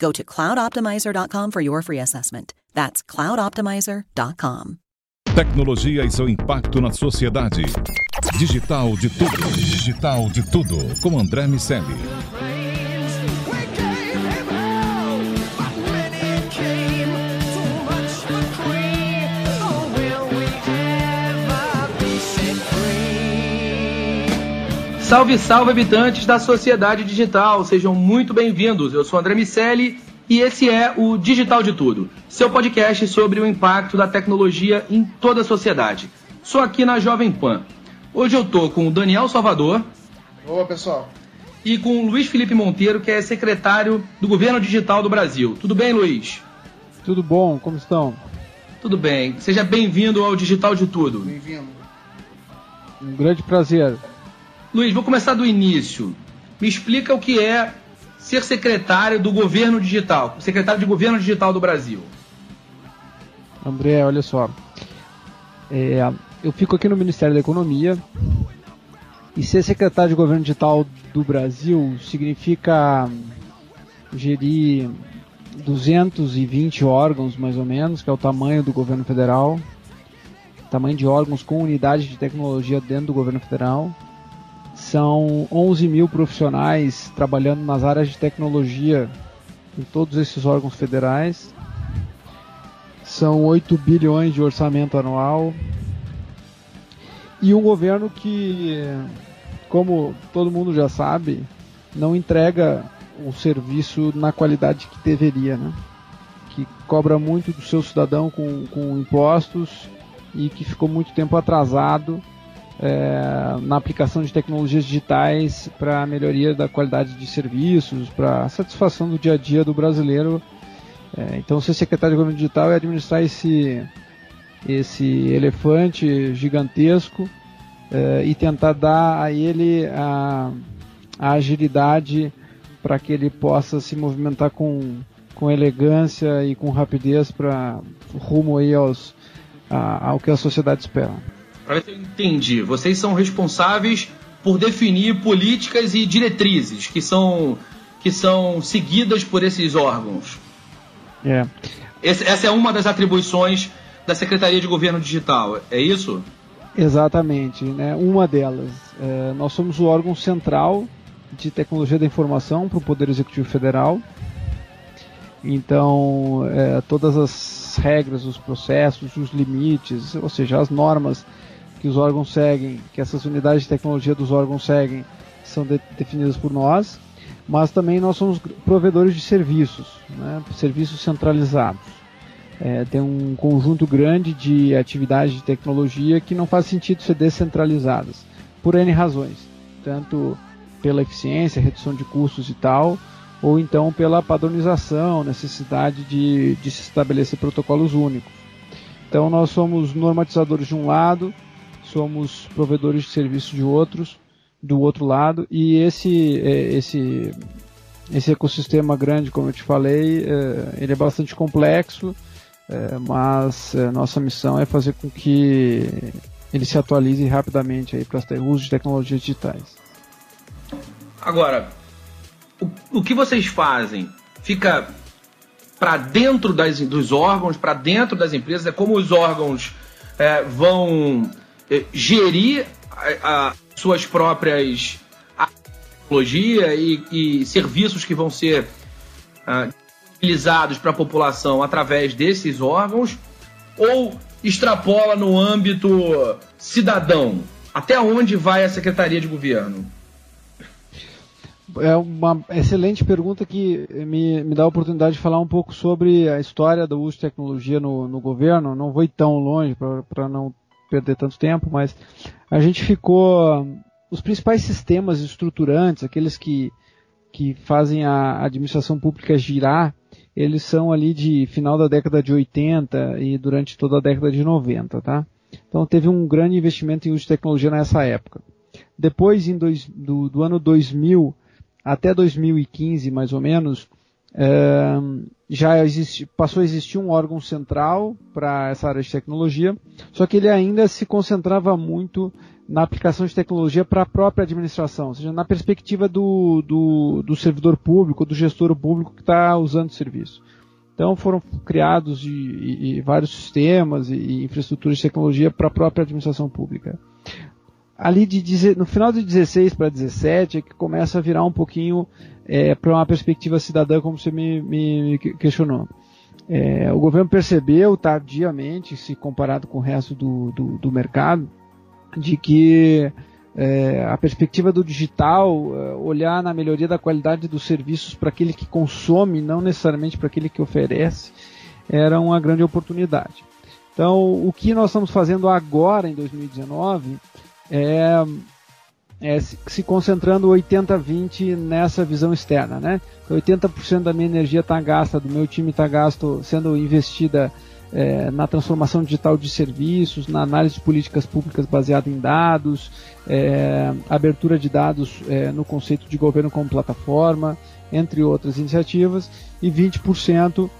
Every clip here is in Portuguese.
Go to cloudoptimizer.com for your free assessment. That's cloudoptimizer.com. Tecnologia e seu impacto na sociedade. Digital de tudo. Digital de tudo. Com André Miceli. Salve, salve, habitantes da sociedade digital, sejam muito bem-vindos. Eu sou André Miceli e esse é o Digital de Tudo, seu podcast sobre o impacto da tecnologia em toda a sociedade. Sou aqui na Jovem Pan. Hoje eu tô com o Daniel Salvador. Boa, pessoal. E com o Luiz Felipe Monteiro, que é secretário do Governo Digital do Brasil. Tudo bem, Luiz? Tudo bom, como estão? Tudo bem. Seja bem-vindo ao Digital de Tudo. Bem-vindo. Um grande prazer. Luiz, vou começar do início. Me explica o que é ser secretário do governo digital, secretário de governo digital do Brasil. André, olha só. É, eu fico aqui no Ministério da Economia e ser secretário de governo digital do Brasil significa gerir 220 órgãos, mais ou menos, que é o tamanho do governo federal, tamanho de órgãos com unidade de tecnologia dentro do governo federal são 11 mil profissionais trabalhando nas áreas de tecnologia em todos esses órgãos federais. São 8 bilhões de orçamento anual. E um governo que, como todo mundo já sabe, não entrega o serviço na qualidade que deveria, né? que cobra muito do seu cidadão com, com impostos e que ficou muito tempo atrasado é, na aplicação de tecnologias digitais para a melhoria da qualidade de serviços, para a satisfação do dia a dia do brasileiro. É, então, ser secretário de governo digital é administrar esse, esse elefante gigantesco é, e tentar dar a ele a, a agilidade para que ele possa se movimentar com, com elegância e com rapidez para rumo aí aos, a, ao que a sociedade espera. Para ver se eu entendi, vocês são responsáveis por definir políticas e diretrizes que são, que são seguidas por esses órgãos. É. Esse, essa é uma das atribuições da Secretaria de Governo Digital, é isso? Exatamente, né? uma delas. É, nós somos o órgão central de tecnologia da informação para o Poder Executivo Federal. Então, é, todas as regras, os processos, os limites, ou seja, as normas que os órgãos seguem, que essas unidades de tecnologia dos órgãos seguem, são de, definidas por nós, mas também nós somos provedores de serviços, né, serviços centralizados. É, tem um conjunto grande de atividades de tecnologia que não faz sentido ser descentralizadas, por N razões, tanto pela eficiência, redução de custos e tal, ou então pela padronização, necessidade de, de se estabelecer protocolos únicos. Então nós somos normatizadores de um lado, somos provedores de serviços de outros, do outro lado, e esse, é, esse, esse ecossistema grande, como eu te falei, é, ele é bastante complexo, é, mas nossa missão é fazer com que ele se atualize rapidamente para o uso de tecnologias digitais. Agora, o, o que vocês fazem fica para dentro das, dos órgãos, para dentro das empresas, é como os órgãos é, vão gerir a, suas próprias tecnologia e, e, serviços que vão ser uh, utilizados para a população através desses órgãos, ou extrapola no âmbito cidadão? Até onde vai a Secretaria de Governo? É uma excelente pergunta que me, me dá a oportunidade de falar um pouco sobre a história do uso de tecnologia no, no governo. Não vou tão longe para não perder tanto tempo, mas a gente ficou. Os principais sistemas estruturantes, aqueles que, que fazem a administração pública girar, eles são ali de final da década de 80 e durante toda a década de 90, tá? Então teve um grande investimento em uso de tecnologia nessa época. Depois, dois, do, do, ano 2000 até 2015, mais ou menos, já existe, passou a existir um órgão central para essa área de tecnologia, só que ele ainda se concentrava muito na aplicação de tecnologia para a própria administração, ou seja, na perspectiva do, do, do servidor público, do gestor público que está usando o serviço. Então foram criados vários sistemas e infraestruturas de tecnologia para a própria administração pública. Ali de, no final de 16 para 17 é que começa a virar um pouquinho é, para uma perspectiva cidadã, como você me, me questionou. É, o governo percebeu tardiamente, se comparado com o resto do, do, do mercado, de que é, a perspectiva do digital, é, olhar na melhoria da qualidade dos serviços para aquele que consome, não necessariamente para aquele que oferece, era uma grande oportunidade. Então, o que nós estamos fazendo agora, em 2019, é, é se concentrando 80-20 nessa visão externa. Né? Então, 80% da minha energia está gasta, do meu time está gasto, sendo investida é, na transformação digital de serviços, na análise de políticas públicas baseada em dados, é, abertura de dados é, no conceito de governo como plataforma, entre outras iniciativas, e 20%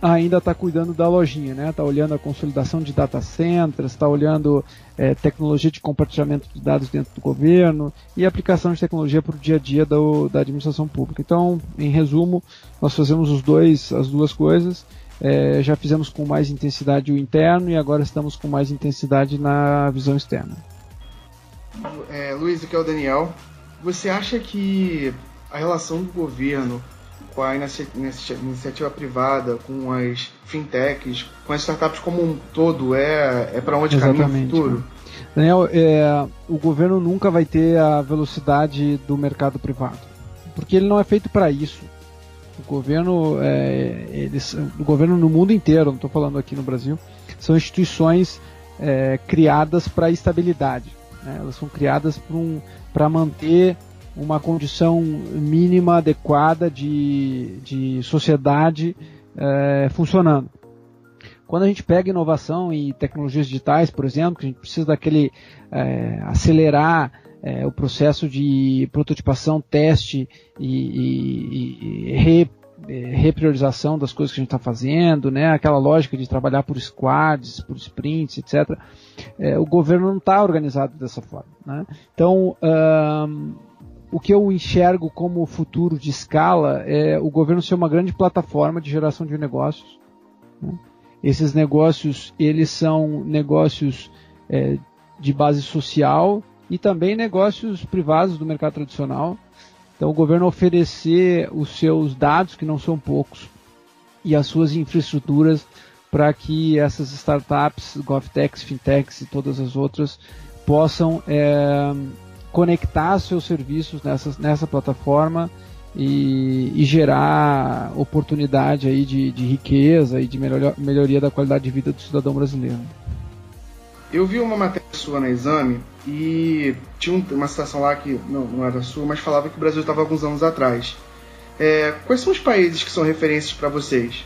ainda está cuidando da lojinha, né? Está olhando a consolidação de data centers, está olhando é, tecnologia de compartilhamento de dados dentro do governo e aplicação de tecnologia para o dia a dia do, da administração pública. Então, em resumo, nós fazemos os dois, as duas coisas é, já fizemos com mais intensidade o interno e agora estamos com mais intensidade na visão externa. É, Luiz, aqui é o Daniel. Você acha que a relação do governo com a iniciativa privada, com as fintechs, com as startups como um todo, é, é para onde Exatamente, caminha o futuro? Daniel, é, o governo nunca vai ter a velocidade do mercado privado, porque ele não é feito para isso. O governo, é, eles, o governo no mundo inteiro, não estou falando aqui no Brasil, são instituições é, criadas para estabilidade. Né? Elas são criadas para um, manter uma condição mínima adequada de, de sociedade é, funcionando. Quando a gente pega inovação e tecnologias digitais, por exemplo, que a gente precisa daquele é, acelerar é, o processo de prototipação, teste e, e, e re, é, repriorização das coisas que a gente está fazendo, né? aquela lógica de trabalhar por squads, por sprints, etc. É, o governo não está organizado dessa forma. Né? Então, um, o que eu enxergo como futuro de escala é o governo ser uma grande plataforma de geração de negócios. Né? Esses negócios, eles são negócios é, de base social, e também negócios privados do mercado tradicional. Então, o governo oferecer os seus dados, que não são poucos, e as suas infraestruturas para que essas startups, GovTechs, FinTechs e todas as outras possam é, conectar seus serviços nessa, nessa plataforma e, e, gerar oportunidade aí de, de riqueza e de melhor, melhoria da qualidade de vida do cidadão brasileiro. Eu vi uma matéria sua na Exame e tinha uma citação lá que não, não era sua, mas falava que o Brasil estava alguns anos atrás. É, quais são os países que são referências para vocês?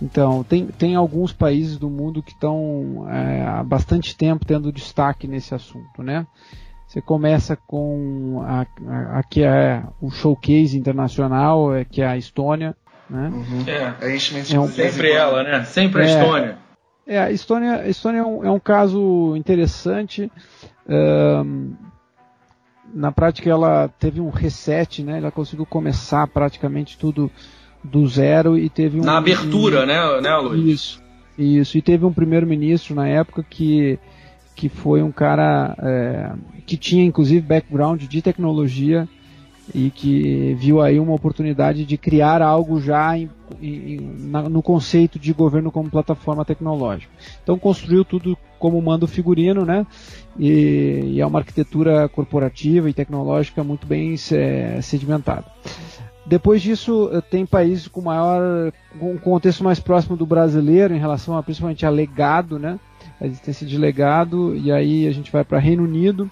Então, tem, tem alguns países do mundo que estão é, há bastante tempo tendo destaque nesse assunto, né? Você começa com a, a, a que é o showcase internacional, é, que é a Estônia, né? Uhum. É, a gente é um, sempre ela, né? Sempre a é, Estônia. É, a Estônia, a Estônia é, um, é um caso interessante. Um, na prática, ela teve um reset, né? Ela conseguiu começar praticamente tudo do zero e teve um. Na abertura, um, né, né, Luiz? Isso, isso. E teve um primeiro-ministro na época que, que foi um cara é, que tinha, inclusive, background de tecnologia e que viu aí uma oportunidade de criar algo já em, em, na, no conceito de governo como plataforma tecnológica. Então construiu tudo como manda o figurino, né? E, e é uma arquitetura corporativa e tecnológica muito bem é, sedimentada. Depois disso, eh, tem países com maior, com um contexto mais próximo do brasileiro em relação a principalmente a legado, né? A existência de legado, e aí a gente vai para Reino Unido,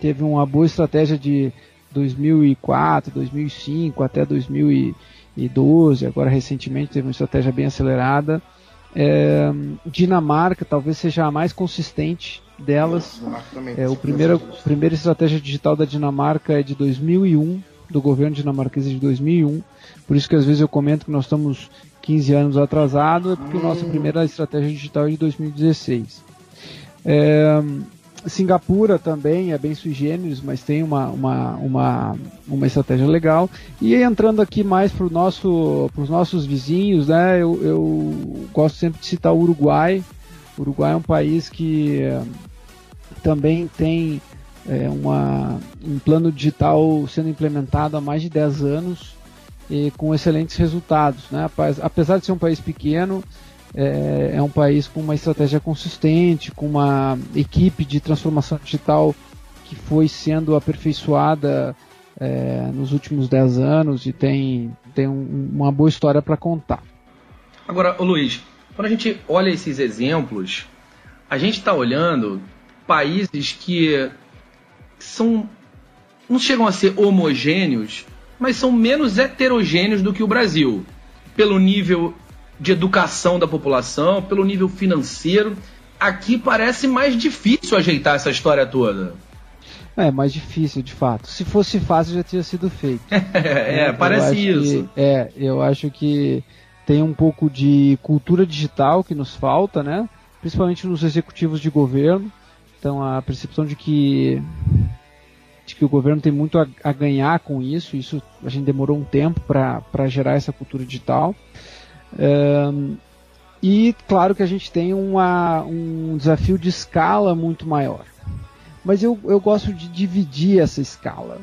teve uma boa estratégia de 2004, 2005 até 2012, agora recentemente teve uma estratégia bem acelerada. É, Dinamarca talvez seja a mais consistente delas. É, o primeiro, a primeira estratégia digital da Dinamarca é de 2001, do governo dinamarquês de 2001. Por isso que às vezes eu comento que nós estamos 15 anos atrasados, é porque hum. nossa primeira estratégia digital é de 2016. É, Singapura também é bem sui generis, mas tem uma, uma, uma, uma estratégia legal. E entrando aqui mais para nosso, os nossos vizinhos, né, eu, eu gosto sempre de citar o Uruguai. O Uruguai é um país que é, também tem é, uma, um plano digital sendo implementado há mais de 10 anos e com excelentes resultados. Né? Apesar de ser um país pequeno, é, é um país com uma estratégia consistente, com uma equipe de transformação digital que foi sendo aperfeiçoada é, nos últimos 10 anos e tem, tem um, uma boa história para contar. Agora, Luiz, quando a gente olha esses exemplos, a gente está olhando países que são não chegam a ser homogêneos, mas são menos heterogêneos do que o Brasil, pelo nível de educação da população, pelo nível financeiro. Aqui parece mais difícil ajeitar essa história toda. É, mais difícil, de fato. Se fosse fácil, já tinha sido feito. é, é, parece isso. Que, é, eu acho que tem um pouco de cultura digital que nos falta, né? Principalmente nos executivos de governo. Então, a percepção de que de que o governo tem muito a, a ganhar com isso. Isso a gente demorou um tempo para gerar essa cultura digital. Um, e claro que a gente tem uma, um desafio de escala muito maior. Mas eu, eu gosto de dividir essa escala.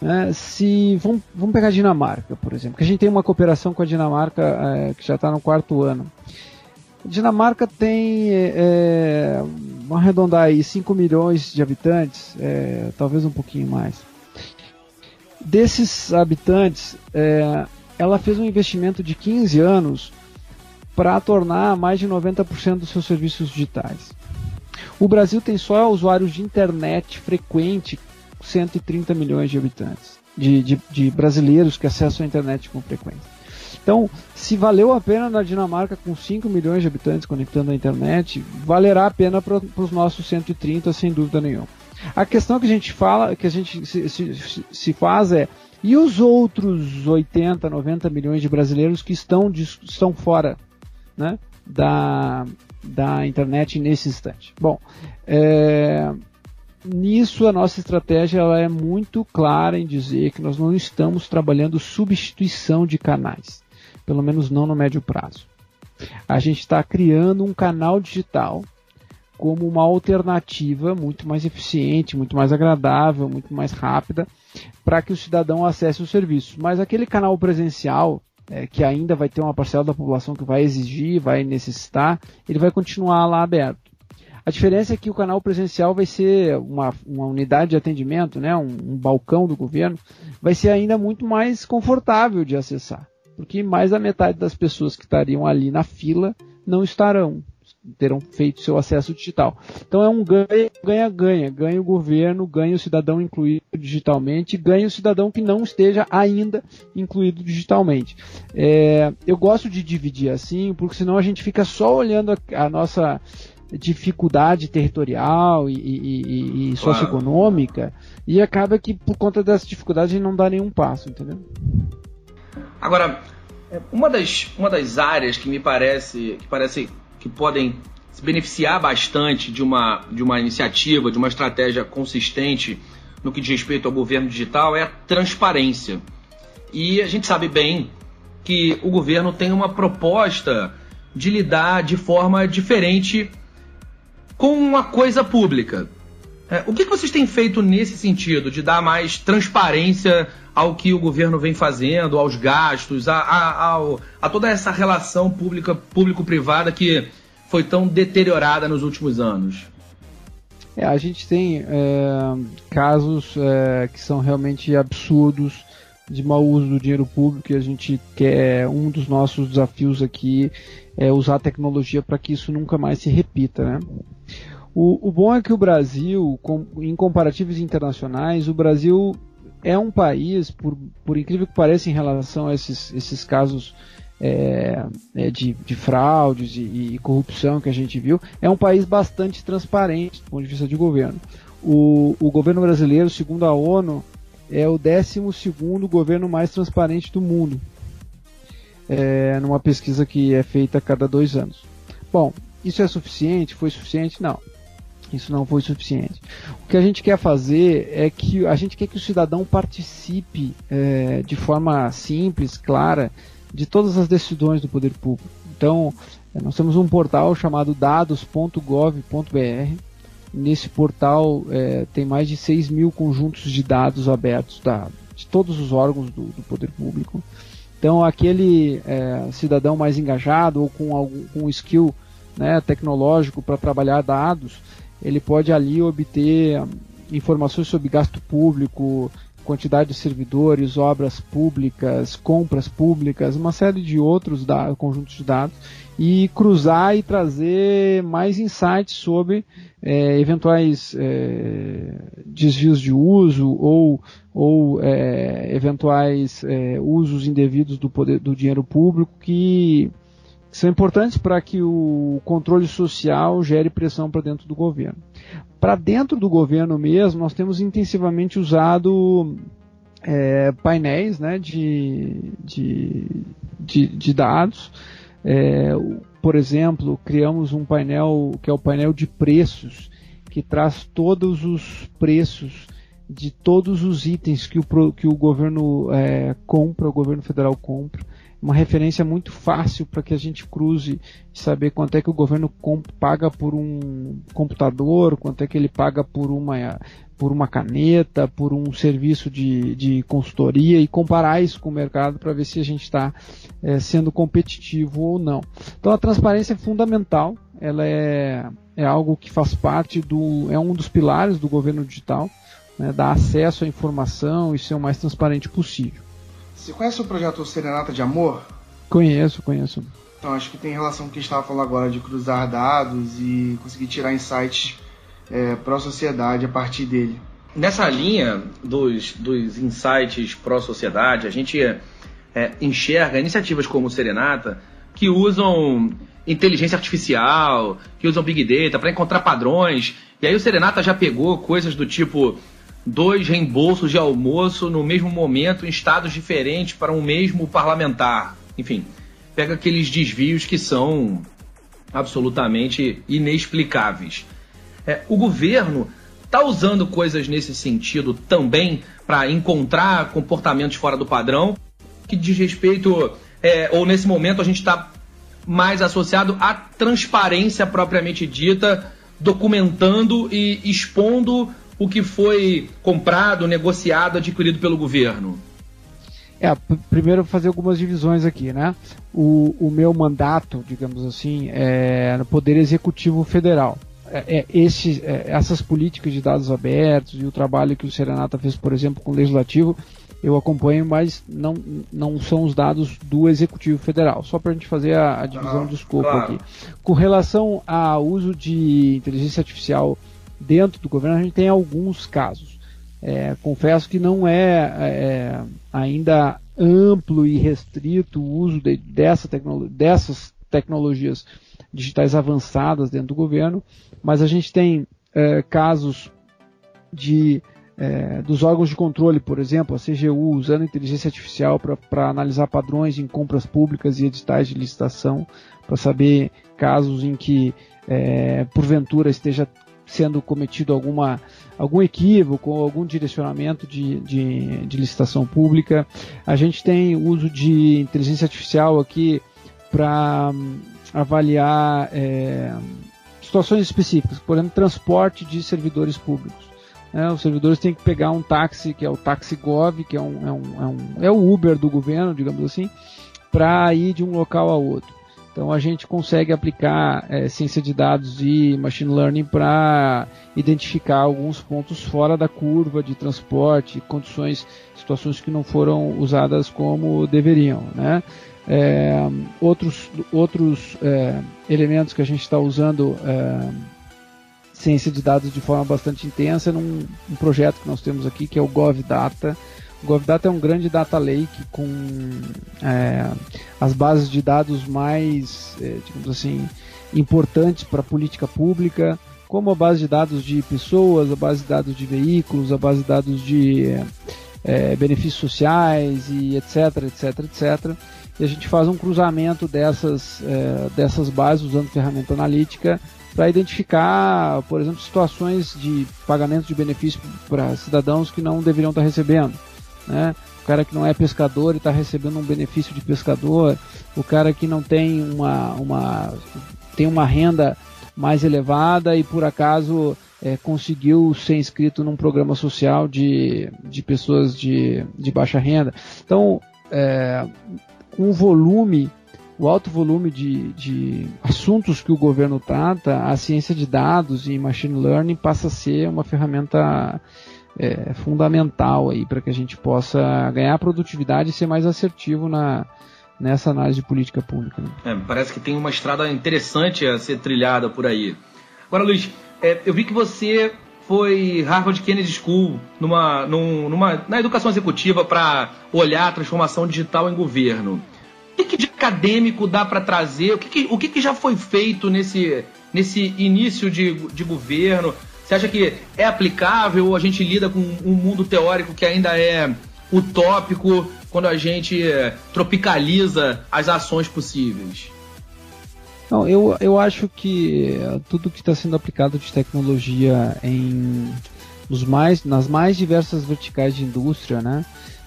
Né? Se vamos, vamos pegar a Dinamarca, por exemplo, que a gente tem uma cooperação com a Dinamarca é, que já está no quarto ano. Dinamarca tem, é, vamos arredondar aí, 5 milhões de habitantes, é, talvez um pouquinho mais. Desses habitantes, é, ela fez um investimento de 15 anos para tornar mais de 90% dos seus serviços digitais. O Brasil tem só usuários de internet frequente 130 milhões de habitantes, de, de, de brasileiros que acessam a internet com frequência. Então, se valeu a pena na Dinamarca com 5 milhões de habitantes conectando a internet, valerá a pena para os nossos 130, sem dúvida nenhuma. A questão que a gente fala, que a gente se, se, se faz é e os outros 80, 90 milhões de brasileiros que estão, estão fora né, da, da internet nesse instante? Bom, é, nisso a nossa estratégia ela é muito clara em dizer que nós não estamos trabalhando substituição de canais, pelo menos não no médio prazo. A gente está criando um canal digital como uma alternativa muito mais eficiente, muito mais agradável, muito mais rápida para que o cidadão acesse o serviço. Mas aquele canal presencial, é, que ainda vai ter uma parcela da população que vai exigir, vai necessitar, ele vai continuar lá aberto. A diferença é que o canal presencial vai ser uma, uma unidade de atendimento, né, um, um balcão do governo, vai ser ainda muito mais confortável de acessar, porque mais da metade das pessoas que estariam ali na fila não estarão terão feito seu acesso digital. Então é um ganha, ganha, o governo, ganha o cidadão incluído digitalmente, ganha o cidadão que não esteja ainda incluído digitalmente. É, eu gosto de dividir assim, porque senão a gente fica só olhando a, a nossa dificuldade territorial e, e, e, e socioeconômica e acaba que por conta dessa dificuldade a gente não dá nenhum passo, entendeu? Agora, uma das, uma das áreas que me parece que parece que podem se beneficiar bastante de uma, de uma iniciativa, de uma estratégia consistente no que diz respeito ao governo digital é a transparência. E a gente sabe bem que o governo tem uma proposta de lidar de forma diferente com uma coisa pública. É, o que, que vocês têm feito nesse sentido, de dar mais transparência ao que o governo vem fazendo, aos gastos, a, a, a, a toda essa relação pública público-privada que foi tão deteriorada nos últimos anos? É, a gente tem é, casos é, que são realmente absurdos de mau uso do dinheiro público e a gente quer um dos nossos desafios aqui é usar a tecnologia para que isso nunca mais se repita, né? O, o bom é que o Brasil, com, em comparativos internacionais, o Brasil é um país, por, por incrível que pareça, em relação a esses, esses casos é, é, de, de, fraudes e, e, corrupção que a gente viu, é um país bastante transparente do ponto de vista de governo. O, o governo brasileiro, segundo a ONU, é o 12 governo mais transparente do mundo, é, numa pesquisa que é feita a cada dois anos. Bom, isso é suficiente? Foi suficiente? Não. Isso não foi suficiente. O que a gente quer fazer é que a gente quer que o cidadão participe é, de forma simples, clara, de todas as decisões do poder público. Então, é, nós temos um portal chamado dados.gov.br. Nesse portal é, tem mais de 6 mil conjuntos de dados abertos da, de todos os órgãos do, do poder público. Então, aquele é, cidadão mais engajado ou com algum com skill né, tecnológico para trabalhar dados, ele pode ali obter informações sobre gasto público, quantidade de servidores, obras públicas, compras públicas, uma série de outros dados, conjuntos de dados, e cruzar e trazer mais insights sobre é, eventuais é, desvios de uso ou, ou é, eventuais é, usos indevidos do, poder, do dinheiro público que são importantes para que o controle social gere pressão para dentro do governo. Para dentro do governo mesmo, nós temos intensivamente usado é, painéis né, de, de, de, de dados. É, por exemplo, criamos um painel que é o painel de preços, que traz todos os preços de todos os itens que o, que o governo é, compra, o governo federal compra uma referência muito fácil para que a gente cruze e saber quanto é que o governo paga por um computador, quanto é que ele paga por uma, por uma caneta, por um serviço de, de consultoria e comparar isso com o mercado para ver se a gente está é, sendo competitivo ou não. Então a transparência é fundamental, ela é, é algo que faz parte do. é um dos pilares do governo digital, né, dar acesso à informação e ser o mais transparente possível. Você conhece o projeto Serenata de Amor? Conheço, conheço. Então acho que tem relação com o que a gente estava falando agora de cruzar dados e conseguir tirar insights é, para a sociedade a partir dele. Nessa linha dos, dos insights pró-sociedade, a gente é, enxerga iniciativas como o Serenata que usam inteligência artificial, que usam Big Data para encontrar padrões. E aí o Serenata já pegou coisas do tipo dois reembolsos de almoço no mesmo momento em estados diferentes para um mesmo parlamentar. Enfim, pega aqueles desvios que são absolutamente inexplicáveis. É, o governo está usando coisas nesse sentido também para encontrar comportamentos fora do padrão, que diz respeito, é, ou nesse momento a gente está mais associado à transparência propriamente dita, documentando e expondo o que foi comprado, negociado, adquirido pelo governo? É, primeiro fazer algumas divisões aqui, né? O, o meu mandato, digamos assim, é no Poder Executivo Federal. É, é, esse, é, essas políticas de dados abertos e o trabalho que o Serenata fez, por exemplo, com o Legislativo, eu acompanho, mas não, não são os dados do Executivo Federal. Só para a gente fazer a, a divisão ah, do escopo claro. aqui. Com relação ao uso de inteligência artificial dentro do governo a gente tem alguns casos. É, confesso que não é, é, ainda amplo e restrito o uso de, dessa tecno, dessas tecnologias digitais avançadas dentro do governo, mas a gente tem é, casos de é, dos órgãos de controle, por exemplo, a CGU usando inteligência artificial para analisar padrões em compras públicas e editais de licitação, para saber casos em que é, porventura esteja sendo cometido alguma, algum equívoco ou algum direcionamento de, de, de licitação pública. A gente tem uso de inteligência artificial aqui para hum, avaliar é, situações específicas, por exemplo, transporte de servidores públicos. Né? Os servidores têm que pegar um táxi, que é o Taxi Gov, que é, um, é, um, é, um, é o Uber do governo, digamos assim, para ir de um local a outro. Então a gente consegue aplicar é, ciência de dados e machine learning para identificar alguns pontos fora da curva de transporte, condições, situações que não foram usadas como deveriam, né? É, outros outros é, elementos que a gente está usando é, ciência de dados de forma bastante intensa num um projeto que nós temos aqui que é o GovData. O GovData é um grande data lake com é, as bases de dados mais, é, digamos assim, importantes para a política pública, como a base de dados de pessoas, a base de dados de veículos, a base de dados de é, benefícios sociais e etc, etc, etc e a gente faz um cruzamento dessas, é, dessas bases usando ferramenta analítica para identificar, por exemplo, situações de pagamento de benefício para cidadãos que não deveriam estar recebendo. Né? O cara que não é pescador e está recebendo um benefício de pescador, o cara que não tem uma, uma, tem uma renda mais elevada e por acaso é, conseguiu ser inscrito num programa social de, de pessoas de, de baixa renda. Então, é, com o volume, o alto volume de, de assuntos que o governo trata, a ciência de dados e machine learning passa a ser uma ferramenta é, fundamental aí para que a gente possa ganhar produtividade e ser mais assertivo na, nessa análise de política pública. Né? É, parece que tem uma estrada interessante a ser trilhada por aí. Agora, Luiz, é, eu vi que você foi Harvard Kennedy School numa, numa, na educação executiva para olhar a transformação digital em governo. O que, que de acadêmico dá para trazer? O, que, que o que, que, já foi feito nesse, nesse início de, de governo? Você acha que é aplicável ou a gente lida com um mundo teórico que ainda é utópico quando a gente tropicaliza as ações possíveis? Não, eu, eu acho que tudo que está sendo aplicado de tecnologia em nos mais, nas mais diversas verticais de indústria, né,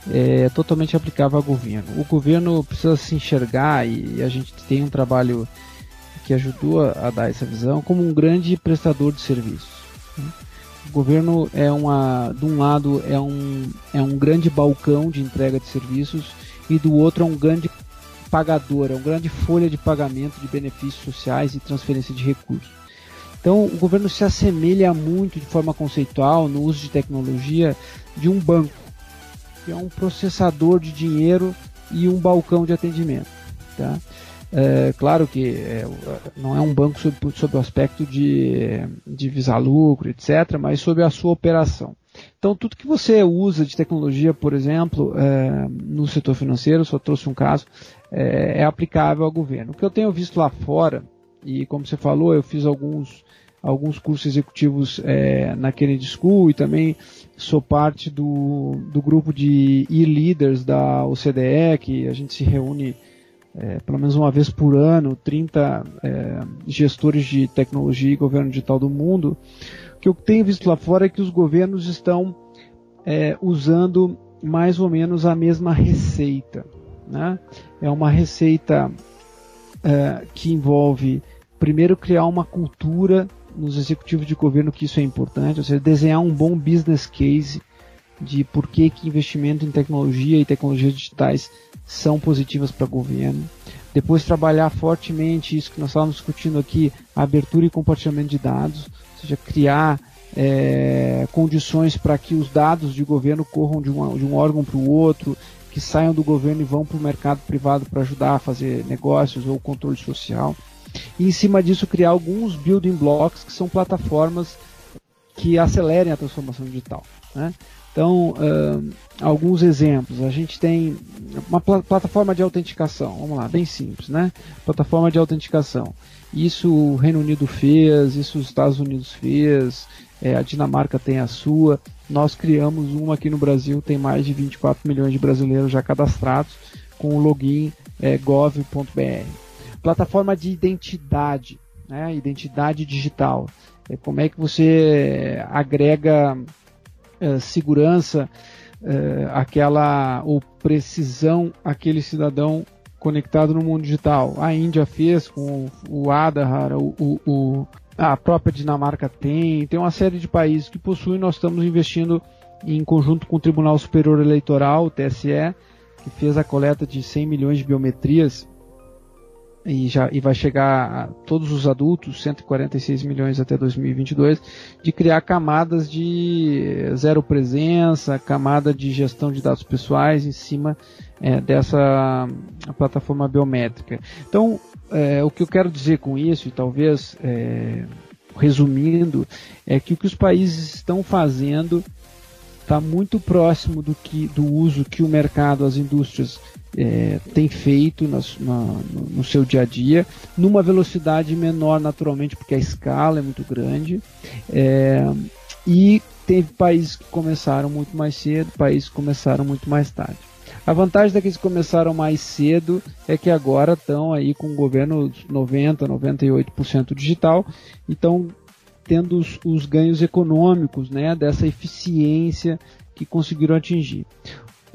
é totalmente aplicável ao governo. O governo precisa se enxergar e a gente tem um trabalho que ajudou a, a dar essa visão como um grande prestador de serviços. Né. O governo é uma, de um lado é um, é um grande balcão de entrega de serviços e do outro é um grande pagador, é uma grande folha de pagamento de benefícios sociais e transferência de recursos. Então, o governo se assemelha muito de forma conceitual no uso de tecnologia de um banco, que é um processador de dinheiro e um balcão de atendimento. Tá? É, claro que é, não é um banco sob, sob o aspecto de, de visar lucro, etc., mas sob a sua operação. Então, tudo que você usa de tecnologia, por exemplo, é, no setor financeiro, só trouxe um caso, é, é, aplicável ao governo. O que eu tenho visto lá fora, e como você falou, eu fiz alguns, alguns cursos executivos é, na Kennedy School e também sou parte do, do grupo de e-leaders da OCDE, que a gente se reúne é, pelo menos uma vez por ano, 30 é, gestores de tecnologia e governo digital do mundo. O que eu tenho visto lá fora é que os governos estão é, usando mais ou menos a mesma receita. Né? É uma receita é, que envolve, primeiro, criar uma cultura nos executivos de governo que isso é importante, ou seja, desenhar um bom business case de por que, que investimento em tecnologia e tecnologias digitais são positivas para o governo. Depois trabalhar fortemente isso que nós estávamos discutindo aqui, abertura e compartilhamento de dados, ou seja, criar é, condições para que os dados de governo corram de, uma, de um órgão para o outro, que saiam do governo e vão para o mercado privado para ajudar a fazer negócios ou controle social. E em cima disso criar alguns building blocks que são plataformas que acelerem a transformação digital. Né? Então, uh, alguns exemplos. A gente tem uma pl plataforma de autenticação. Vamos lá, bem simples, né? Plataforma de autenticação. Isso o Reino Unido fez, isso os Estados Unidos fez, é, a Dinamarca tem a sua. Nós criamos uma aqui no Brasil, tem mais de 24 milhões de brasileiros já cadastrados com o login é, gov.br. Plataforma de identidade, né? identidade digital. É, como é que você agrega é, segurança, é, aquela ou precisão aquele cidadão conectado no mundo digital. A Índia fez com o Aadhaar, o, o, o a própria Dinamarca tem, tem uma série de países que possuem, nós estamos investindo em conjunto com o Tribunal Superior Eleitoral, o TSE, que fez a coleta de 100 milhões de biometrias e, já, e vai chegar a todos os adultos, 146 milhões até 2022, de criar camadas de zero presença, camada de gestão de dados pessoais em cima é, dessa plataforma biométrica. Então, é, o que eu quero dizer com isso, e talvez é, resumindo, é que o que os países estão fazendo está muito próximo do, que, do uso que o mercado, as indústrias é, tem feito na, na, no seu dia a dia, numa velocidade menor naturalmente, porque a escala é muito grande. É, e teve países que começaram muito mais cedo, países que começaram muito mais tarde. A vantagem daqueles que começaram mais cedo é que agora estão aí com o governo 90, 98% digital, então tendo os, os, ganhos econômicos né, dessa eficiência que conseguiram atingir.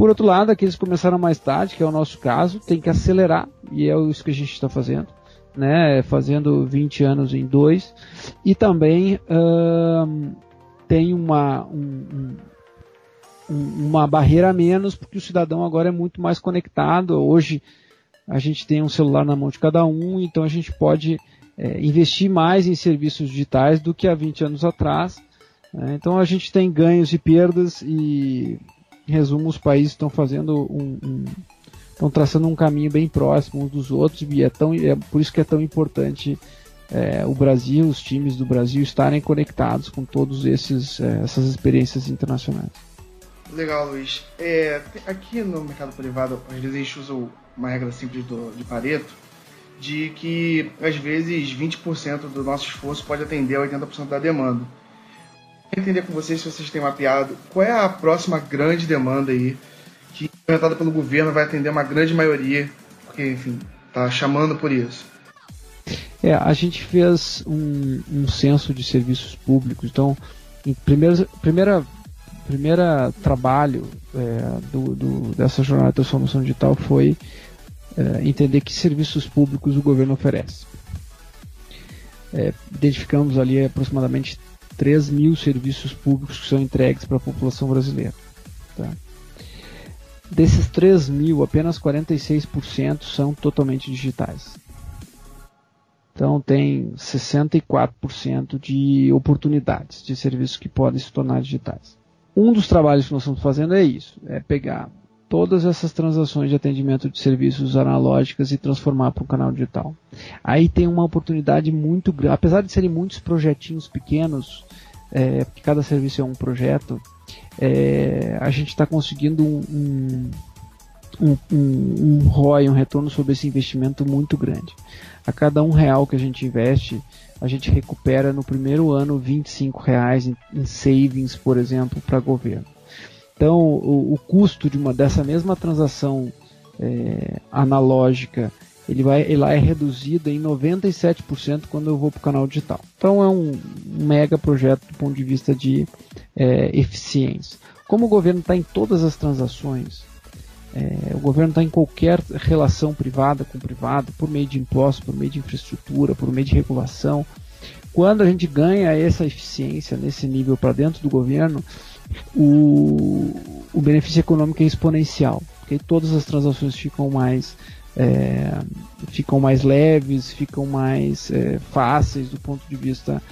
Por outro lado, aqueles que começaram mais tarde, que é o nosso caso, tem que acelerar, e é isso que a gente está fazendo, né, fazendo 20 anos em dois, e também hum, tem uma, um, uma barreira a menos, porque o cidadão agora é muito mais conectado. Hoje a gente tem um celular na mão de cada um, então a gente pode é, investir mais em serviços digitais do que há 20 anos atrás. Né? Então a gente tem ganhos e perdas e, em resumo, os países estão fazendo um, um estão traçando um caminho bem próximo uns dos outros e é, tão, é por isso que é tão importante é, o Brasil, os times do Brasil estarem conectados com todos esses é, essas experiências internacionais. Legal, Luiz. É, aqui no mercado privado, às vezes a gente usa uma regra simples do, de Pareto, de que às vezes 20% do nosso esforço pode atender a 80% da demanda. Entender com vocês se vocês têm mapeado qual é a próxima grande demanda aí que, implementada pelo governo, vai atender uma grande maioria, porque, enfim, está chamando por isso. É, a gente fez um, um censo de serviços públicos, então, em primeira, primeira primeiro trabalho é, do, do, dessa jornada de transformação digital foi é, entender que serviços públicos o governo oferece. É, identificamos ali aproximadamente 3 mil serviços públicos que são entregues para a população brasileira. Tá? Desses 3 mil, apenas 46% são totalmente digitais. Então tem 64% de oportunidades de serviços que podem se tornar digitais. Um dos trabalhos que nós estamos fazendo é isso, é pegar todas essas transações de atendimento de serviços analógicas e transformar para um canal digital. Aí tem uma oportunidade muito grande, apesar de serem muitos projetinhos pequenos, é, porque cada serviço é um projeto, é, a gente está conseguindo um, um, um, um ROI, um retorno sobre esse investimento muito grande. A cada um real que a gente investe, a gente recupera no primeiro ano 25 reais em, em savings, por exemplo, para governo. Então, o, o, custo de uma dessa mesma transação é, analógica, ele vai, é reduzido em 97% quando eu vou para o canal digital. Então, é um, um, mega projeto do ponto de vista de é, eficiência. Como o governo está em todas as transações, é, o governo está em qualquer relação privada com privado, por meio de impostos, por meio de infraestrutura, por meio de regulação. Quando a gente ganha essa eficiência nesse nível para dentro do governo, o, o benefício econômico é exponencial, porque todas as transações ficam mais é, ficam mais leves, ficam mais é, fáceis do ponto de vista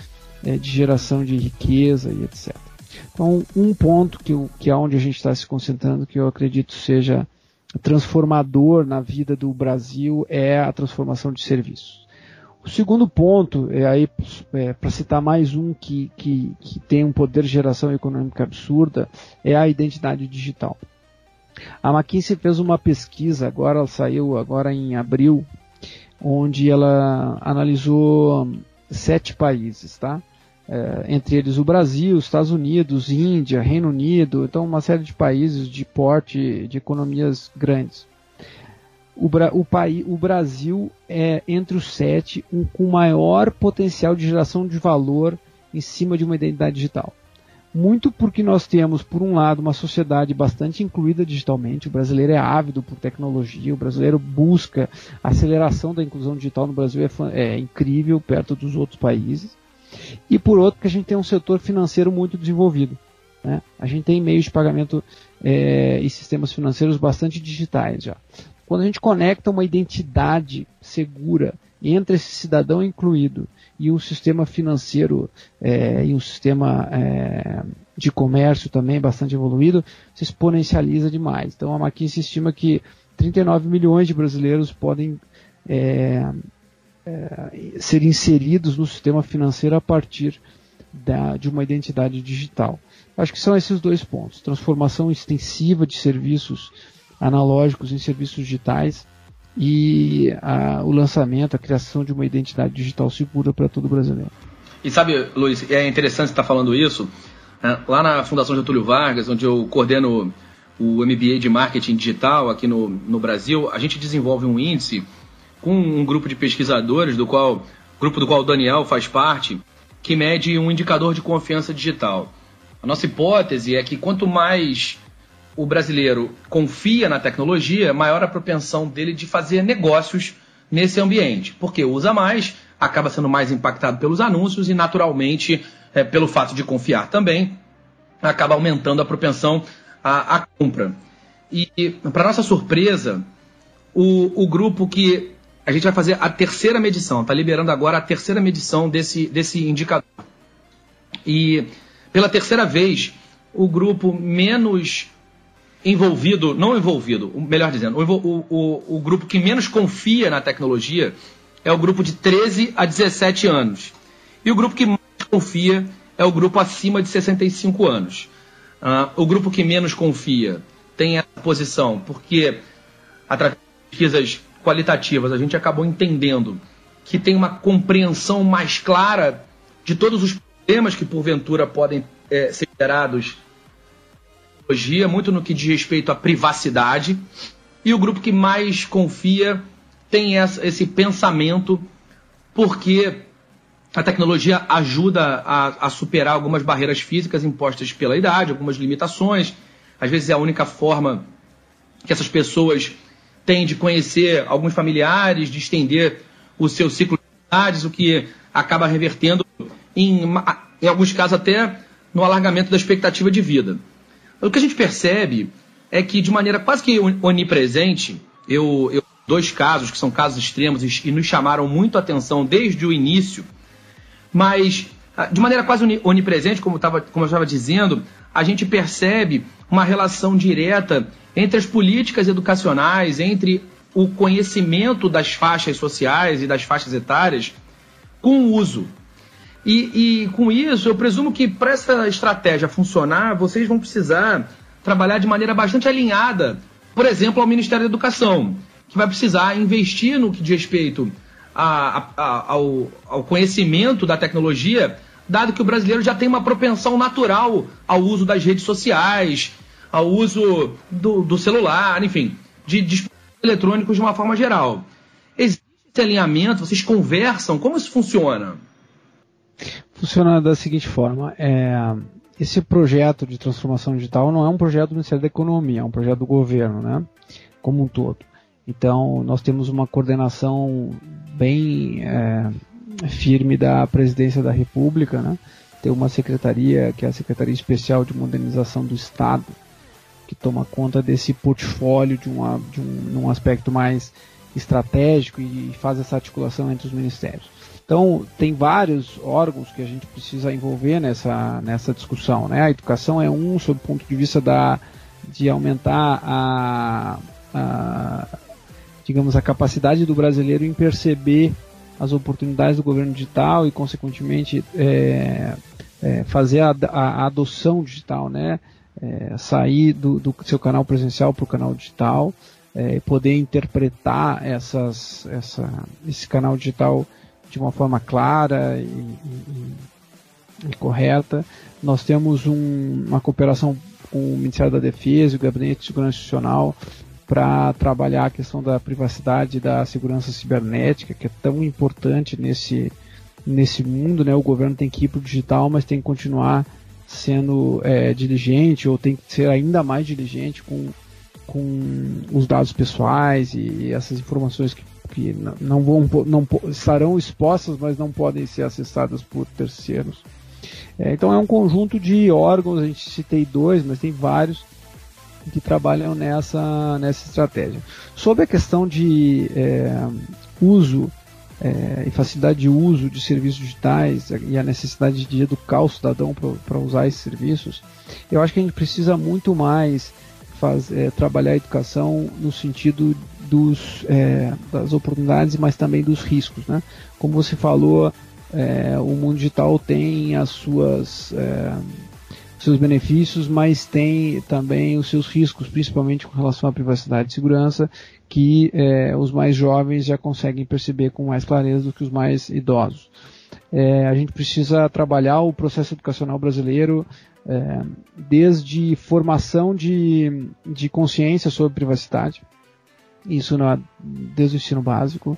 é, de geração de riqueza e etc. Então, um ponto que, que é onde a gente está se concentrando, que eu acredito seja transformador na vida do Brasil, é a transformação de serviços. O segundo ponto, é aí é, para citar mais um que, que, que tem um poder de geração econômica absurda, é a identidade digital. A McKinsey fez uma pesquisa, agora ela saiu agora em abril, onde ela analisou sete países, tá? é, entre eles o Brasil, Estados Unidos, Índia, Reino Unido, então uma série de países de porte de economias grandes. O, o, país, o Brasil é entre os sete com maior potencial de geração de valor em cima de uma identidade digital. Muito porque nós temos, por um lado, uma sociedade bastante incluída digitalmente, o brasileiro é ávido por tecnologia, o brasileiro busca a aceleração da inclusão digital no Brasil é, é incrível perto dos outros países. e por outro que a gente tem um setor financeiro muito desenvolvido. Né? A gente tem meios de pagamento é, e sistemas financeiros bastante digitais já. Quando a gente conecta uma identidade segura entre esse cidadão incluído e um sistema financeiro é, e um sistema é, de comércio também bastante evoluído, se exponencializa demais. Então a McKinsey estima que 39 milhões de brasileiros podem é, é, ser inseridos no sistema financeiro a partir da, de uma identidade digital. Acho que são esses dois pontos: transformação extensiva de serviços analógicos em serviços digitais e a, o lançamento, a criação de uma identidade digital segura para todo brasileiro. E sabe, Luiz, é interessante estar falando isso. Né? Lá na Fundação Getúlio Vargas, onde eu coordeno o MBA de Marketing Digital aqui no, no Brasil, a gente desenvolve um índice com um grupo de pesquisadores, do qual grupo do qual o Daniel faz parte, que mede um indicador de confiança digital. A nossa hipótese é que quanto mais o brasileiro confia na tecnologia, maior a propensão dele de fazer negócios nesse ambiente. Porque usa mais, acaba sendo mais impactado pelos anúncios e, naturalmente, é, pelo fato de confiar também, acaba aumentando a propensão à, à compra. E, para nossa surpresa, o, o grupo que a gente vai fazer a terceira medição, está liberando agora a terceira medição desse, desse indicador. E pela terceira vez, o grupo menos envolvido, não envolvido, melhor dizendo, o, o, o, grupo que menos confia na tecnologia é o grupo de 13 a 17 anos. E o grupo que mais confia é o grupo acima de 65 anos. Uh, o grupo que menos confia tem essa posição porque, através de pesquisas qualitativas, a gente acabou entendendo que tem uma compreensão mais clara de todos os problemas que porventura podem é, ser gerados tecnologia, muito no que diz respeito à privacidade, e o grupo que mais confia tem essa, esse pensamento porque a tecnologia ajuda a, a, superar algumas barreiras físicas impostas pela idade, algumas limitações. Às vezes é a única forma que essas pessoas têm de conhecer alguns familiares, de estender o seu ciclo de idades, o que acaba revertendo, em, em alguns casos, até no alargamento da expectativa de vida. O que a gente percebe é que, de maneira quase que onipresente, eu, eu dois casos que são casos extremos e, nos chamaram muito a atenção desde o início, mas ah, de maneira quase onipresente, como, tava, como eu estava dizendo, a gente percebe uma relação direta entre as políticas educacionais, entre o conhecimento das faixas sociais e das faixas etárias com o uso. E, e com isso, eu presumo que para essa estratégia funcionar, vocês vão precisar trabalhar de maneira bastante alinhada, por exemplo, ao Ministério da Educação, que vai precisar investir no que diz respeito a, a, ao, ao conhecimento da tecnologia, dado que o brasileiro já tem uma propensão natural ao uso das redes sociais, ao uso do, do celular, enfim, de dispositivos eletrônicos de uma forma geral. Existe esse alinhamento? Vocês conversam? Como isso funciona? Funciona da seguinte forma: é, esse projeto de transformação digital não é um projeto do Ministério da Economia, é um projeto do governo, né? Como um todo. Então, nós temos uma coordenação bem é, firme da Presidência da República, né? Tem uma secretaria, que é a Secretaria Especial de Modernização do Estado, que toma conta desse portfólio de, uma, de um, um aspecto mais estratégico e faz essa articulação entre os ministérios. Então, tem vários órgãos que a gente precisa envolver nessa, nessa discussão. Né? A educação é um, sob o ponto de vista da, de aumentar a, a, digamos, a capacidade do brasileiro em perceber as oportunidades do governo digital e, consequentemente, é, é, fazer a, a, adoção digital, né? É, sair do, do, seu canal presencial para o canal digital, é, poder interpretar essas, essa, esse canal digital de uma forma clara e, e, e correta. Nós temos um, uma cooperação com o Ministério da Defesa e o Gabinete de Segurança Institucional para trabalhar a questão da privacidade e da segurança cibernética, que é tão importante nesse, nesse mundo. Né? O governo tem que ir para o digital, mas tem que continuar sendo é, diligente ou tem que ser ainda mais diligente com, com os dados pessoais e essas informações que que não, vão, não estarão expostas, mas não podem ser acessadas por terceiros. É, então é um conjunto de órgãos, a gente citei dois, mas tem vários que trabalham nessa, nessa estratégia. Sobre a questão de é, uso é, e facilidade de uso de serviços digitais e a necessidade de educar o cidadão para usar esses serviços, eu acho que a gente precisa muito mais faz, é, trabalhar a educação no sentido dos, é, das oportunidades, mas também dos riscos. Né? Como você falou, é, o mundo digital tem as suas é, seus benefícios, mas tem também os seus riscos, principalmente com relação à privacidade e segurança, que é, os mais jovens já conseguem perceber com mais clareza do que os mais idosos. É, a gente precisa trabalhar o processo educacional brasileiro é, desde formação de, de consciência sobre privacidade, isso na, desde o ensino básico,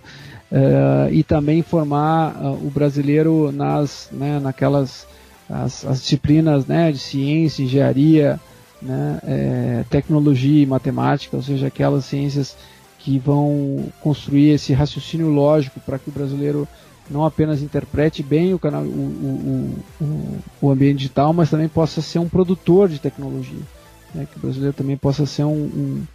é, e também formar uh, o brasileiro nas, né, naquelas as, as, disciplinas né, de ciência, engenharia, né, é, tecnologia e matemática, ou seja, aquelas ciências que vão construir esse raciocínio lógico para que o brasileiro não apenas interprete bem o, canal, o, o, o, ambiente digital, mas também possa ser um produtor de tecnologia. Né? Que o brasileiro também possa ser um, um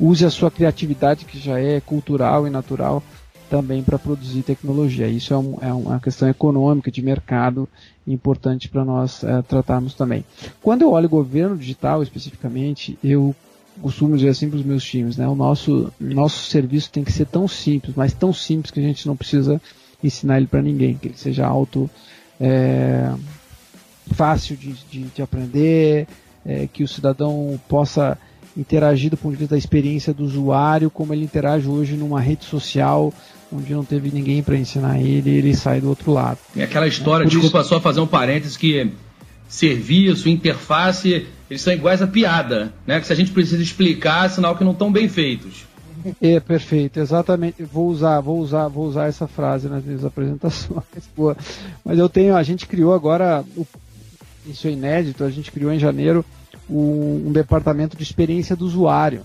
use a sua criatividade, que já é cultural e natural, também para produzir tecnologia. Isso é, um, é, uma questão econômica, de mercado, importante para nós é, tratarmos também. Quando eu olho governo digital especificamente, eu costumo dizer assim para os meus times, né? O nosso, nosso serviço tem que ser tão simples, mas tão simples que a gente não precisa ensinar ele para ninguém, que ele seja alto, é, fácil de, de, de aprender, é, que o cidadão possa interagir do ponto de vista da experiência do usuário, como ele interage hoje numa rede social onde não teve ninguém para ensinar ele e ele sai do outro lado. É aquela história, desculpa isso... só fazer um parênteses, que serviço, interface, eles são iguais a piada, né? Que se a gente precisa explicar, é sinal que não estão bem feitos. É perfeito, exatamente. Vou usar, vou usar, vou usar essa frase nas minhas apresentações. Pô. Mas eu tenho, a gente criou agora, isso é inédito, a gente criou em janeiro um, um departamento de experiência do usuário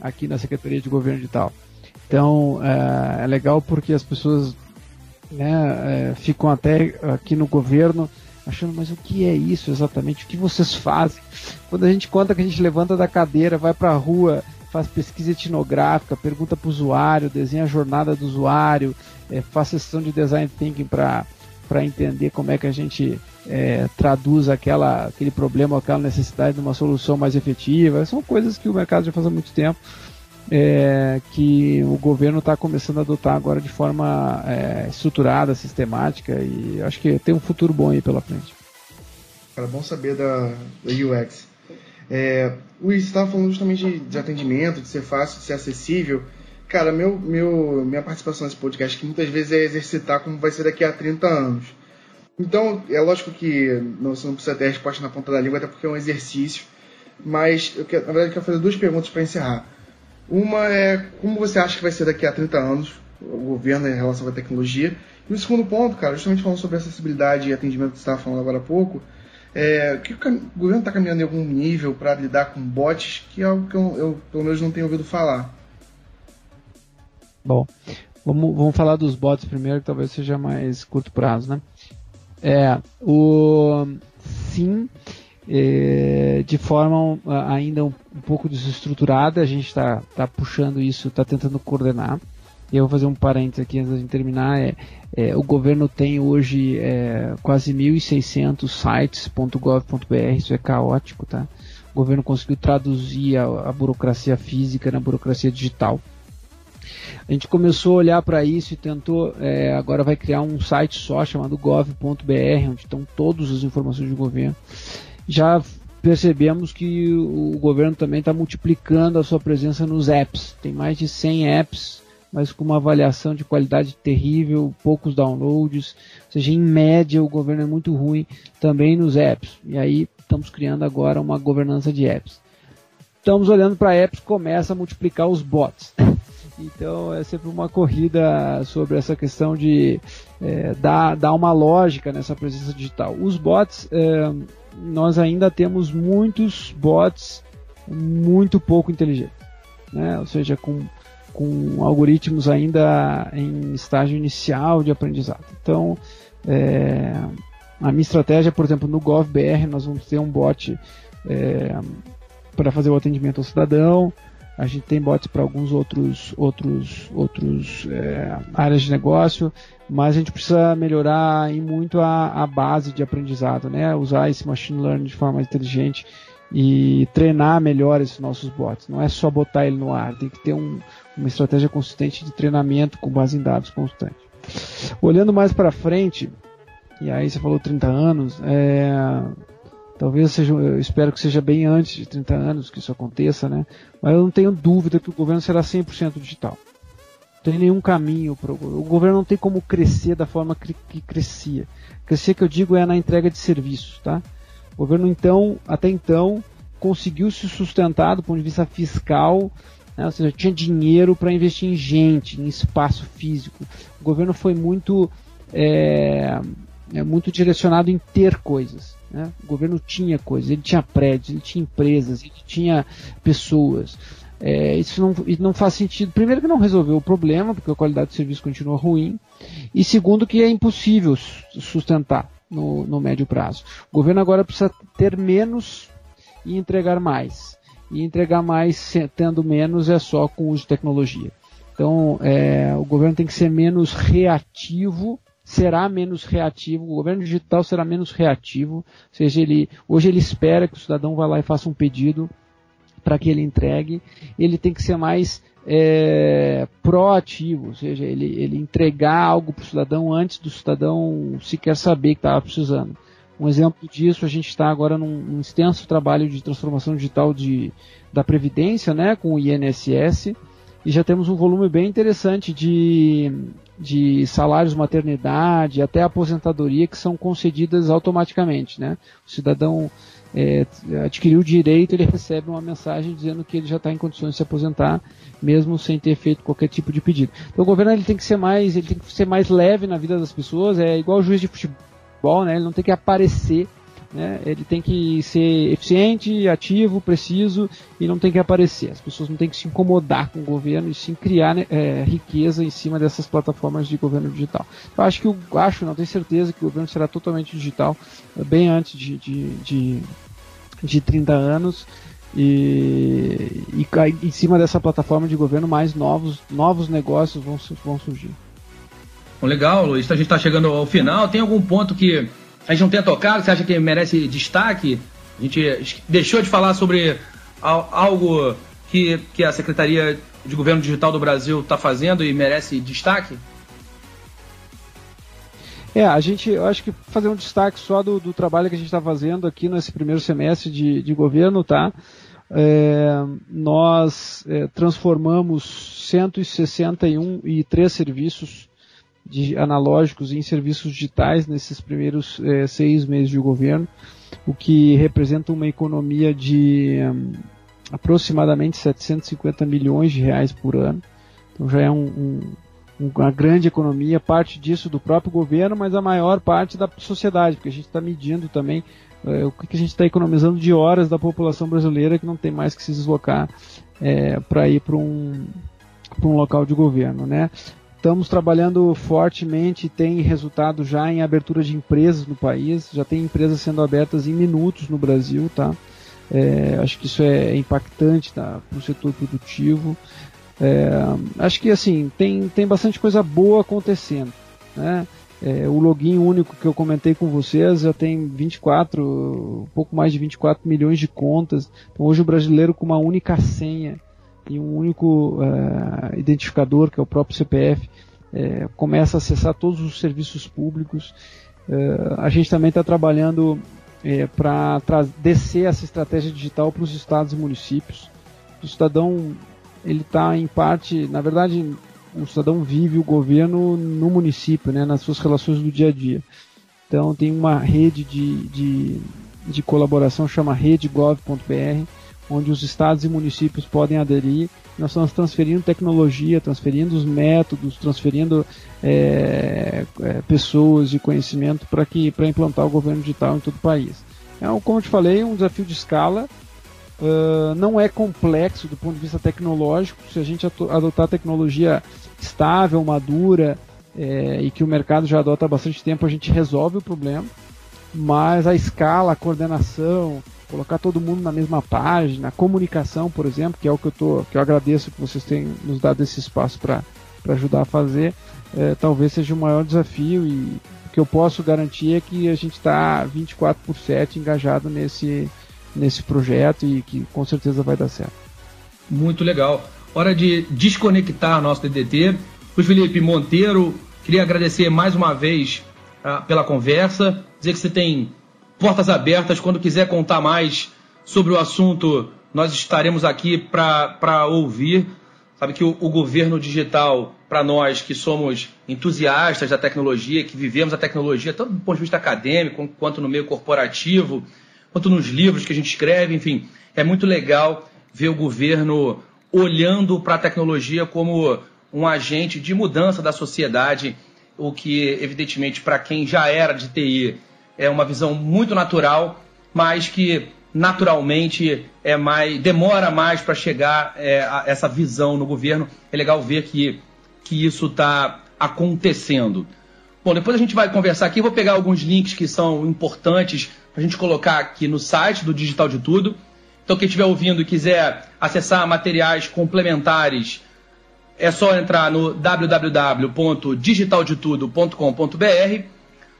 aqui na Secretaria de Governo Digital. Então é, é legal porque as pessoas né, é, ficam até aqui no governo achando, mas o que é isso exatamente? O que vocês fazem? Quando a gente conta que a gente levanta da cadeira, vai para a rua, faz pesquisa etnográfica, pergunta para o usuário, desenha a jornada do usuário, é, faz sessão de design thinking para entender como é que a gente é, traduz aquela, aquele problema, aquela necessidade de uma solução mais efetiva. São coisas que o mercado já faz há muito tempo. É, que o governo está começando a adotar agora de forma é, estruturada, sistemática e acho que tem um futuro bom aí pela frente. Cara, bom saber da, da UX. É, você estava falando justamente de, de, atendimento, de ser fácil, de ser acessível. Cara, meu, meu, minha participação nesse podcast que muitas vezes é exercitar como vai ser daqui a 30 anos. Então, é lógico que não, você não precisa ter a resposta na ponta da língua, até porque é um exercício. Mas, eu quero, na verdade, eu quero fazer duas perguntas para encerrar. Uma é como você acha que vai ser daqui a 30 anos o governo em relação à tecnologia. E o segundo ponto, cara, justamente falando sobre acessibilidade e atendimento que você estava falando agora há pouco, é, que o governo está caminhando em algum nível para lidar com bots, que é algo que eu, eu, pelo menos não tenho ouvido falar. Bom, vamos, vamos falar dos bots primeiro, que talvez seja mais curto prazo, né? É, o sim, é, de forma ainda um, um, pouco desestruturada, a gente está tá puxando isso, está tentando coordenar. Eu vou fazer um parênteses aqui antes de terminar. É, é, o governo tem hoje é, quase 1.600 sites.gov.br, isso é caótico, tá? O governo conseguiu traduzir a, a burocracia física na burocracia digital. A gente começou a olhar para isso e tentou, é, agora vai criar um site só chamado gov.br, onde estão todas as informações do governo. Já percebemos que o governo também está multiplicando a sua presença nos apps. Tem mais de 100 apps mas com uma avaliação de qualidade terrível, poucos downloads, ou seja, em média o governo é muito ruim também nos apps. E aí estamos criando agora uma governança de apps. Estamos olhando para apps, começa a multiplicar os bots. Então é sempre uma corrida sobre essa questão de é, dar, dar uma lógica nessa presença digital. Os bots, é, nós ainda temos muitos bots muito pouco inteligentes, né? ou seja, com com algoritmos ainda em estágio inicial de aprendizado. Então, é, a minha estratégia, por exemplo, no GovBR, nós vamos ter um bot é, para fazer o atendimento ao cidadão. A gente tem bots para alguns outros outros outros é, áreas de negócio, mas a gente precisa melhorar em muito a, a base de aprendizado, né? Usar esse machine learning de forma inteligente e treinar melhor esses nossos bots. Não é só botar ele no ar, tem que ter um, uma estratégia consistente de treinamento com base em dados constante. Olhando mais para frente, e aí você falou 30 anos, é, talvez seja, eu espero que seja bem antes de 30 anos que isso aconteça, né? Mas eu não tenho dúvida que o governo será 100% digital. Não tem nenhum caminho para o governo. O governo não tem como crescer da forma que, que crescia. Crescer que eu digo é na entrega de serviços, tá? O governo então, até então, conseguiu se sustentar do ponto de vista fiscal né? ou seja, tinha dinheiro para investir em gente, em espaço físico. O governo foi muito é, muito direcionado em ter coisas. Né? O governo tinha coisas, ele tinha prédios, ele tinha empresas, ele tinha pessoas. É, isso não, não faz sentido. Primeiro que não resolveu o problema, porque a qualidade do serviço continua ruim. E segundo que é impossível sustentar no, no médio prazo. O governo agora precisa ter menos e entregar mais. E entregar mais tendo menos é só com o uso de tecnologia. Então, é, o governo tem que ser menos reativo será menos reativo, o governo digital será menos reativo, ou seja, ele, hoje ele espera que o cidadão vá lá e faça um pedido para que ele entregue, ele tem que ser mais é, proativo, ou seja, ele, ele entregar algo para o cidadão antes do cidadão sequer saber que estava precisando. Um exemplo disso, a gente está agora num, num, extenso trabalho de transformação digital de, da Previdência, né, com o INSS, e já temos um volume bem interessante de, de salários maternidade até aposentadoria que são concedidas automaticamente. Né? O cidadão é, adquiriu o direito, ele recebe uma mensagem dizendo que ele já está em condições de se aposentar, mesmo sem ter feito qualquer tipo de pedido. Então o governo ele tem que ser mais, ele tem que ser mais leve na vida das pessoas, é igual o juiz de futebol, né? ele não tem que aparecer né? Ele tem que ser eficiente, ativo, preciso e não tem que aparecer. As pessoas não têm que se incomodar com o governo e sim criar né, é, riqueza em cima dessas plataformas de governo digital. Eu acho que eu acho, não tenho certeza que o governo será totalmente digital é, bem antes de, de, de, de 30 anos. E, e, em cima dessa plataforma de governo mais novos, novos negócios vão, vão surgir. Legal, Luiz. A gente está chegando ao final. Tem algum ponto que a gente não tenha tocado, você acha que merece destaque? A gente deixou de falar sobre algo que, que a Secretaria de Governo Digital do Brasil está fazendo e merece destaque? É, a gente, eu acho que fazer um destaque só do, do trabalho que a gente está fazendo aqui nesse primeiro semestre de, de governo, tá? É, nós é, transformamos 161 e três serviços de analógicos em serviços digitais nesses primeiros é, seis meses de governo, o que representa uma economia de um, aproximadamente 750 milhões de reais por ano. Então já é um, um, uma grande economia, parte disso do próprio governo, mas a maior parte da sociedade, porque a gente está medindo também é, o que, a gente está economizando de horas da população brasileira que não tem mais que se deslocar é, para ir para um, um local de governo. Né? Estamos trabalhando fortemente, tem resultado já em abertura de empresas no país, já tem empresas sendo abertas em minutos no Brasil, tá? É, acho que isso é impactante tá, para o setor produtivo. É, acho que assim tem, tem bastante coisa boa acontecendo, né? É, o login único que eu comentei com vocês já tem 24, um pouco mais de 24 milhões de contas. Então hoje o brasileiro com uma única senha e um único uh, identificador, que é o próprio CPF, é, começa a acessar todos os serviços públicos. Uh, a gente também está trabalhando para descer essa estratégia digital para os estados e municípios. O cidadão ele está em parte, na verdade, o cidadão vive o governo no município, né, nas suas relações do dia a dia. Então tem uma rede de, de, de colaboração chama redegov.br onde os estados e municípios podem aderir. Nós estamos transferindo tecnologia, transferindo os métodos, transferindo é, é, pessoas de conhecimento para que para implantar o governo digital em todo o país. É, como eu te falei, um desafio de escala, uh, não é complexo do ponto de vista tecnológico. Se a gente adotar tecnologia estável, madura é, e que o mercado já adota há bastante tempo, a gente resolve o problema. Mas a escala, a coordenação, colocar todo mundo na mesma página, a comunicação, por exemplo, que é o que eu, tô, que eu agradeço que vocês tenham nos dado esse espaço para ajudar a fazer, é, talvez seja o maior desafio e o que eu posso garantir é que a gente está 24 por 7 engajado nesse, nesse projeto e que com certeza vai dar certo. Muito legal. Hora de desconectar nosso DDT. Luiz Felipe Monteiro, queria agradecer mais uma vez uh, pela conversa, dizer que você tem portas abertas. Quando quiser contar mais sobre o assunto, nós estaremos aqui para ouvir. Sabe que o, o governo digital, para nós que somos entusiastas da tecnologia, que vivemos a tecnologia, tanto do ponto de vista acadêmico quanto no meio corporativo, quanto nos livros que a gente escreve, enfim, é muito legal ver o governo olhando para a tecnologia como um agente de mudança da sociedade, o que, evidentemente, para quem já era de TI, é uma visão muito natural, mas que naturalmente é mais demora mais para chegar é, a essa visão no governo. É legal ver que, que isso está acontecendo. Bom, depois a gente vai conversar aqui. Vou pegar alguns links que são importantes para a gente colocar aqui no site do Digital de Tudo. Então, quem estiver ouvindo e quiser acessar materiais complementares, é só entrar no www.digitaldetudo.com.br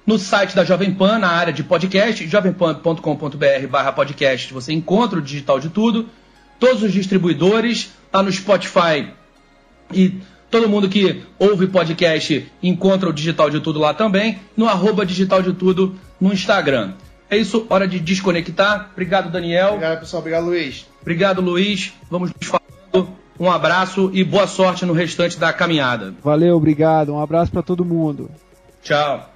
no site da Jovem Pan, na área de podcast, jovempan.com.br barra podcast, você encontra o digital de tudo. Todos os distribuidores, tá no Spotify e todo mundo que ouve podcast encontra o digital de tudo lá também, no arroba digital de tudo no Instagram. É isso, hora de desconectar. Obrigado, Daniel. Obrigado, pessoal. Obrigado, Luiz. Obrigado, Luiz. Vamos nos falando. Um abraço e boa sorte no restante da caminhada. Valeu, obrigado. Um abraço para todo mundo. Tchau.